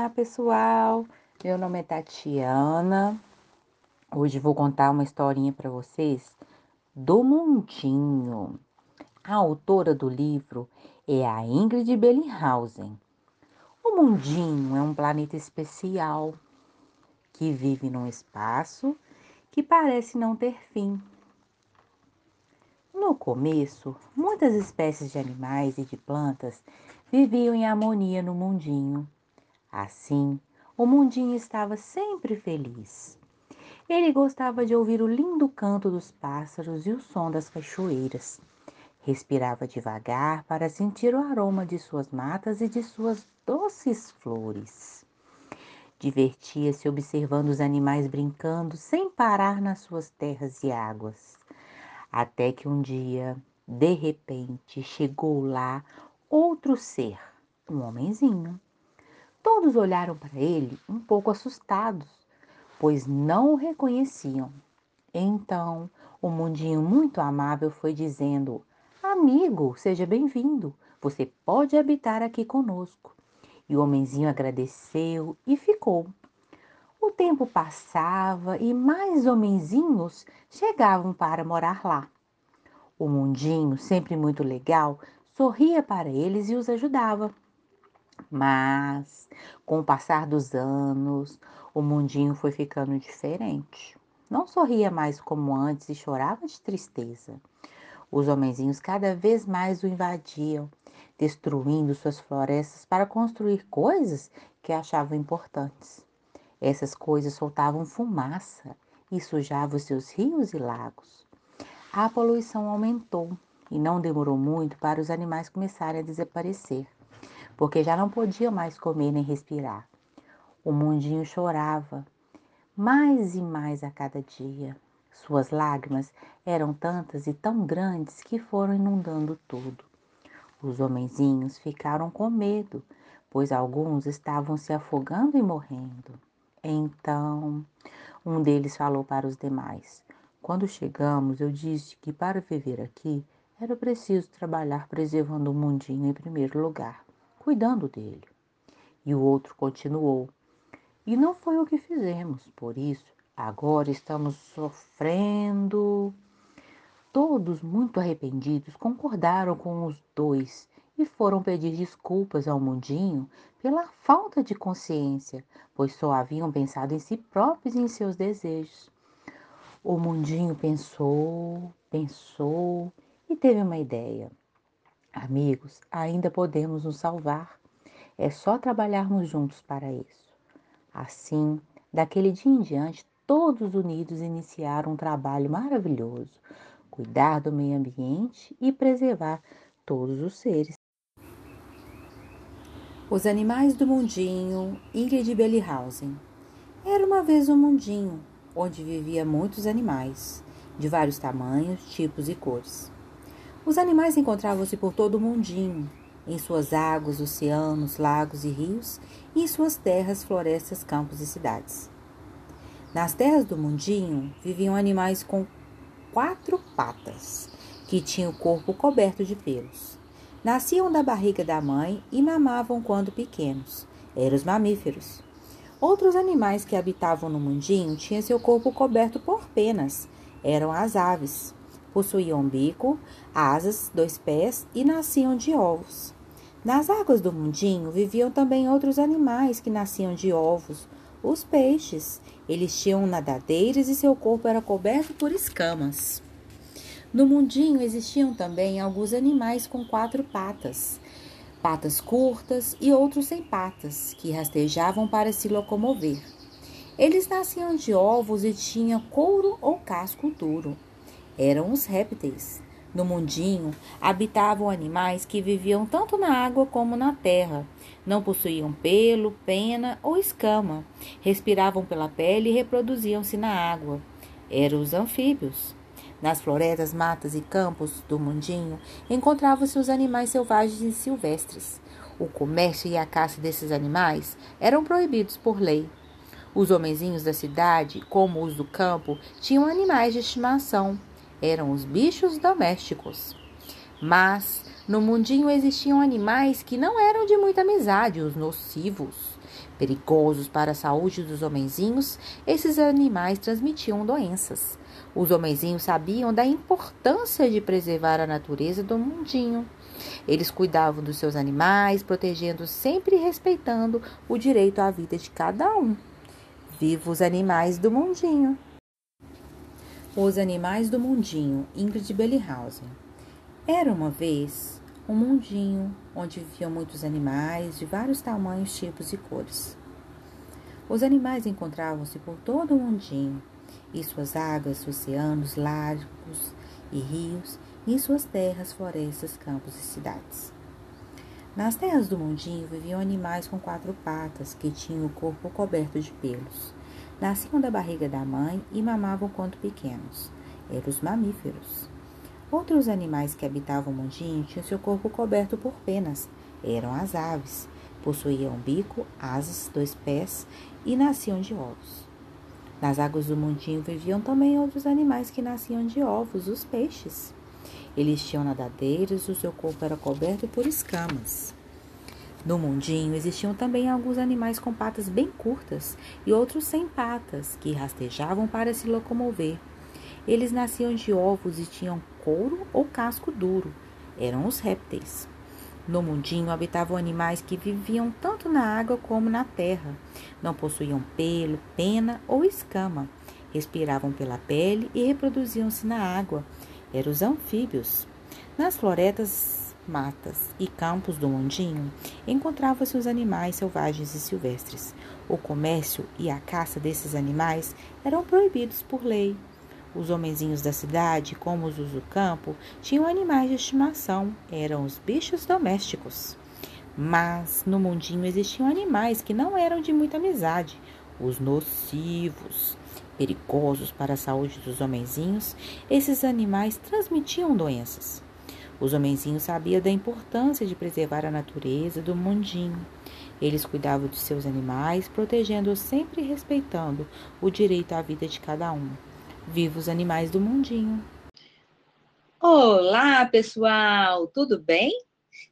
Olá, pessoal. Meu nome é Tatiana. Hoje vou contar uma historinha para vocês do Mundinho. A autora do livro é a Ingrid Bellinghausen. O Mundinho é um planeta especial que vive num espaço que parece não ter fim. No começo, muitas espécies de animais e de plantas viviam em harmonia no mundinho. Assim, o mundinho estava sempre feliz. Ele gostava de ouvir o lindo canto dos pássaros e o som das cachoeiras. Respirava devagar para sentir o aroma de suas matas e de suas doces flores. Divertia-se observando os animais brincando sem parar nas suas terras e águas. Até que um dia, de repente, chegou lá outro ser, um homenzinho. Todos olharam para ele um pouco assustados, pois não o reconheciam. Então, o mundinho muito amável foi dizendo: Amigo, seja bem-vindo. Você pode habitar aqui conosco. E o homenzinho agradeceu e ficou. O tempo passava e mais homenzinhos chegavam para morar lá. O mundinho, sempre muito legal, sorria para eles e os ajudava. Mas, com o passar dos anos, o mundinho foi ficando diferente. Não sorria mais como antes e chorava de tristeza. Os homenzinhos cada vez mais o invadiam, destruindo suas florestas para construir coisas que achavam importantes. Essas coisas soltavam fumaça e sujavam seus rios e lagos. A poluição aumentou e não demorou muito para os animais começarem a desaparecer, porque já não podiam mais comer nem respirar. O mundinho chorava, mais e mais a cada dia. Suas lágrimas eram tantas e tão grandes que foram inundando tudo. Os homenzinhos ficaram com medo, pois alguns estavam se afogando e morrendo. Então, um deles falou para os demais: Quando chegamos, eu disse que para viver aqui era preciso trabalhar preservando o mundinho em primeiro lugar, cuidando dele. E o outro continuou. E não foi o que fizemos, por isso agora estamos sofrendo. Todos, muito arrependidos, concordaram com os dois e foram pedir desculpas ao mundinho pela falta de consciência, pois só haviam pensado em si próprios e em seus desejos. O mundinho pensou, pensou e teve uma ideia. Amigos, ainda podemos nos salvar. É só trabalharmos juntos para isso. Assim, daquele dia em diante, todos unidos iniciaram um trabalho maravilhoso: cuidar do meio ambiente e preservar todos os seres. Os Animais do Mundinho, Ingrid Bellinghausen. Era uma vez um mundinho onde vivia muitos animais, de vários tamanhos, tipos e cores. Os animais encontravam-se por todo o mundinho, em suas águas, oceanos, lagos e rios, e em suas terras, florestas, campos e cidades. Nas terras do mundinho viviam animais com quatro patas, que tinham o corpo coberto de pelos. Nasciam da barriga da mãe e mamavam quando pequenos. Eram os mamíferos. Outros animais que habitavam no mundinho tinham seu corpo coberto por penas. Eram as aves. Possuíam bico, asas, dois pés e nasciam de ovos. Nas águas do mundinho viviam também outros animais que nasciam de ovos, os peixes. Eles tinham nadadeiras e seu corpo era coberto por escamas. No mundinho existiam também alguns animais com quatro patas, patas curtas e outros sem patas, que rastejavam para se locomover. Eles nasciam de ovos e tinham couro ou casco duro eram os répteis. No mundinho habitavam animais que viviam tanto na água como na terra. Não possuíam pelo, pena ou escama. Respiravam pela pele e reproduziam-se na água. Eram os anfíbios. Nas florestas, matas e campos do mundinho encontravam-se os animais selvagens e silvestres. O comércio e a caça desses animais eram proibidos por lei. Os homenzinhos da cidade, como os do campo, tinham animais de estimação, eram os bichos domésticos. Mas no mundinho existiam animais que não eram de muita amizade, os nocivos. Perigosos para a saúde dos homenzinhos, esses animais transmitiam doenças. Os homenzinhos sabiam da importância de preservar a natureza do mundinho. Eles cuidavam dos seus animais, protegendo sempre e respeitando o direito à vida de cada um. Viva os animais do mundinho! Os Animais do Mundinho, Ingrid Bellinghausen. Era uma vez um mundinho onde viviam muitos animais de vários tamanhos, tipos e cores. Os animais encontravam-se por todo o mundinho, e suas águas, oceanos, lagos e rios, e em suas terras, florestas, campos e cidades. Nas terras do mundinho viviam animais com quatro patas que tinham o corpo coberto de pelos. Nasciam da barriga da mãe e mamavam quando pequenos. Eram os mamíferos. Outros animais que habitavam o mundinho tinham seu corpo coberto por penas. Eram as aves. Possuíam bico, asas, dois pés e nasciam de ovos. Nas águas do mundinho viviam também outros animais que nasciam de ovos, os peixes. Eles tinham nadadeiras e o seu corpo era coberto por escamas. No mundinho existiam também alguns animais com patas bem curtas e outros sem patas, que rastejavam para se locomover. Eles nasciam de ovos e tinham couro ou casco duro. Eram os répteis. No mundinho habitavam animais que viviam tanto na água como na terra. Não possuíam pelo, pena ou escama. Respiravam pela pele e reproduziam-se na água. Eram os anfíbios. Nas florestas, matas e campos do mundinho encontravam-se os animais selvagens e silvestres. O comércio e a caça desses animais eram proibidos por lei. Os homenzinhos da cidade, como os do campo, tinham animais de estimação, eram os bichos domésticos. Mas no mundinho existiam animais que não eram de muita amizade, os nocivos, perigosos para a saúde dos homenzinhos. Esses animais transmitiam doenças. Os homenzinhos sabiam da importância de preservar a natureza do mundinho. Eles cuidavam de seus animais, protegendo-os sempre e respeitando o direito à vida de cada um. Viva os animais do mundinho. Olá, pessoal, tudo bem?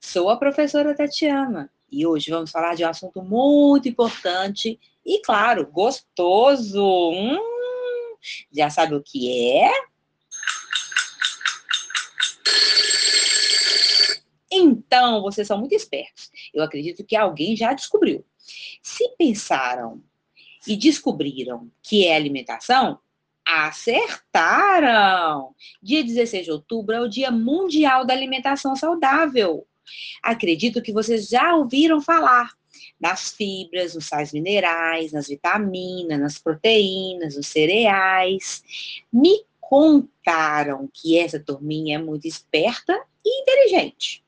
Sou a professora Tatiana e hoje vamos falar de um assunto muito importante e, claro, gostoso. Hum, já sabe o que é? Então, vocês são muito espertos. Eu acredito que alguém já descobriu. Se pensaram e descobriram que é alimentação, Acertaram! Dia 16 de outubro é o Dia Mundial da Alimentação Saudável. Acredito que vocês já ouviram falar nas fibras, nos sais minerais, nas vitaminas, nas proteínas, nos cereais. Me contaram que essa turminha é muito esperta e inteligente.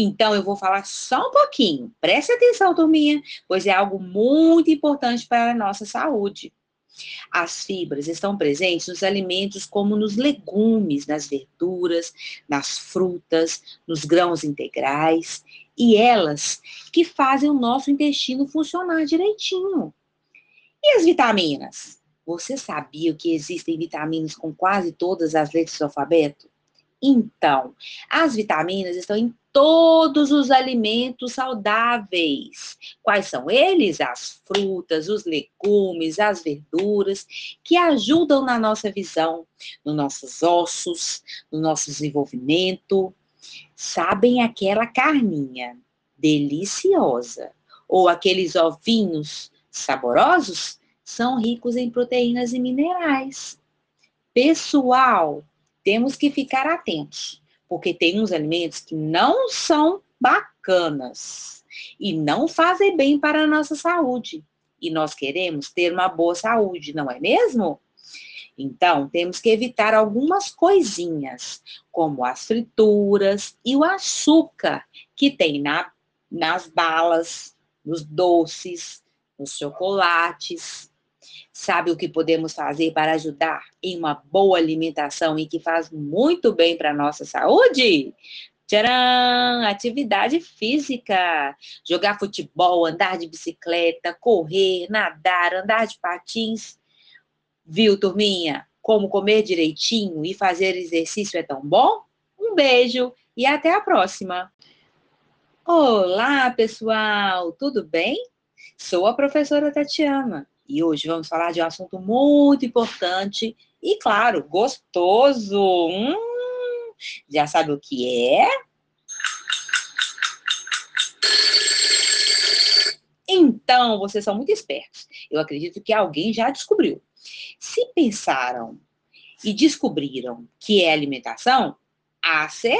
Então, eu vou falar só um pouquinho. Preste atenção, turminha, pois é algo muito importante para a nossa saúde. As fibras estão presentes nos alimentos como nos legumes, nas verduras, nas frutas, nos grãos integrais, e elas que fazem o nosso intestino funcionar direitinho. E as vitaminas? Você sabia que existem vitaminas com quase todas as letras do alfabeto? Então, as vitaminas estão em todos os alimentos saudáveis. Quais são eles? As frutas, os legumes, as verduras, que ajudam na nossa visão, nos nossos ossos, no nosso desenvolvimento. Sabem aquela carninha deliciosa ou aqueles ovinhos saborosos? São ricos em proteínas e minerais. Pessoal, temos que ficar atentos, porque tem uns alimentos que não são bacanas e não fazem bem para a nossa saúde. E nós queremos ter uma boa saúde, não é mesmo? Então, temos que evitar algumas coisinhas, como as frituras e o açúcar que tem na, nas balas, nos doces, nos chocolates. Sabe o que podemos fazer para ajudar em uma boa alimentação e que faz muito bem para a nossa saúde? Tcharam! Atividade física. Jogar futebol, andar de bicicleta, correr, nadar, andar de patins. Viu, turminha? Como comer direitinho e fazer exercício é tão bom? Um beijo e até a próxima. Olá, pessoal, tudo bem? Sou a professora Tatiana e hoje vamos falar de um assunto muito importante e, claro, gostoso. Hum, já sabe o que é? Então, vocês são muito espertos. Eu acredito que alguém já descobriu. Se pensaram e descobriram que é alimentação, acertaram!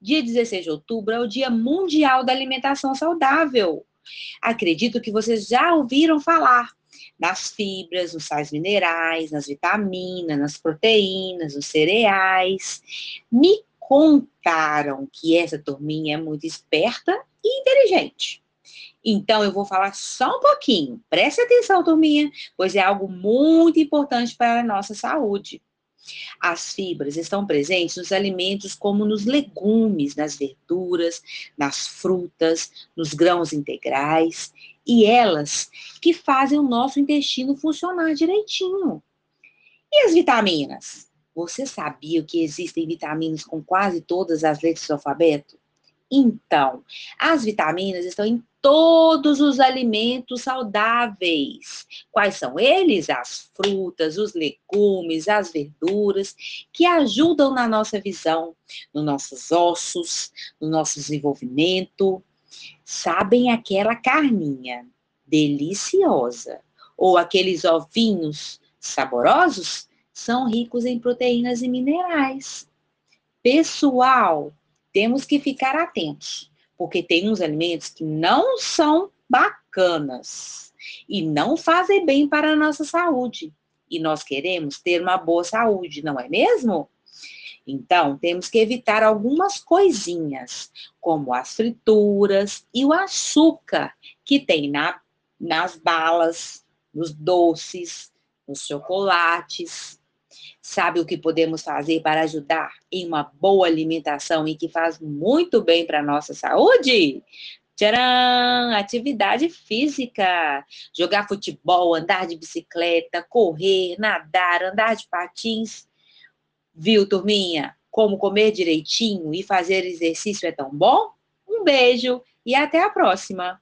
Dia 16 de outubro é o Dia Mundial da Alimentação Saudável. Acredito que vocês já ouviram falar nas fibras, nos sais minerais, nas vitaminas, nas proteínas, nos cereais. Me contaram que essa turminha é muito esperta e inteligente. Então, eu vou falar só um pouquinho. Preste atenção, turminha, pois é algo muito importante para a nossa saúde. As fibras estão presentes nos alimentos como nos legumes, nas verduras, nas frutas, nos grãos integrais, e elas que fazem o nosso intestino funcionar direitinho. E as vitaminas? Você sabia que existem vitaminas com quase todas as letras do alfabeto? Então, as vitaminas estão em todos os alimentos saudáveis. Quais são eles? As frutas, os legumes, as verduras, que ajudam na nossa visão, nos nossos ossos, no nosso desenvolvimento. Sabem aquela carninha deliciosa ou aqueles ovinhos saborosos? São ricos em proteínas e minerais. Pessoal, temos que ficar atentos, porque tem uns alimentos que não são bacanas e não fazem bem para a nossa saúde. E nós queremos ter uma boa saúde, não é mesmo? Então, temos que evitar algumas coisinhas, como as frituras e o açúcar que tem na, nas balas, nos doces, nos chocolates. Sabe o que podemos fazer para ajudar em uma boa alimentação e que faz muito bem para a nossa saúde? Tcharam! Atividade física. Jogar futebol, andar de bicicleta, correr, nadar, andar de patins. Viu, turminha? Como comer direitinho e fazer exercício é tão bom? Um beijo e até a próxima!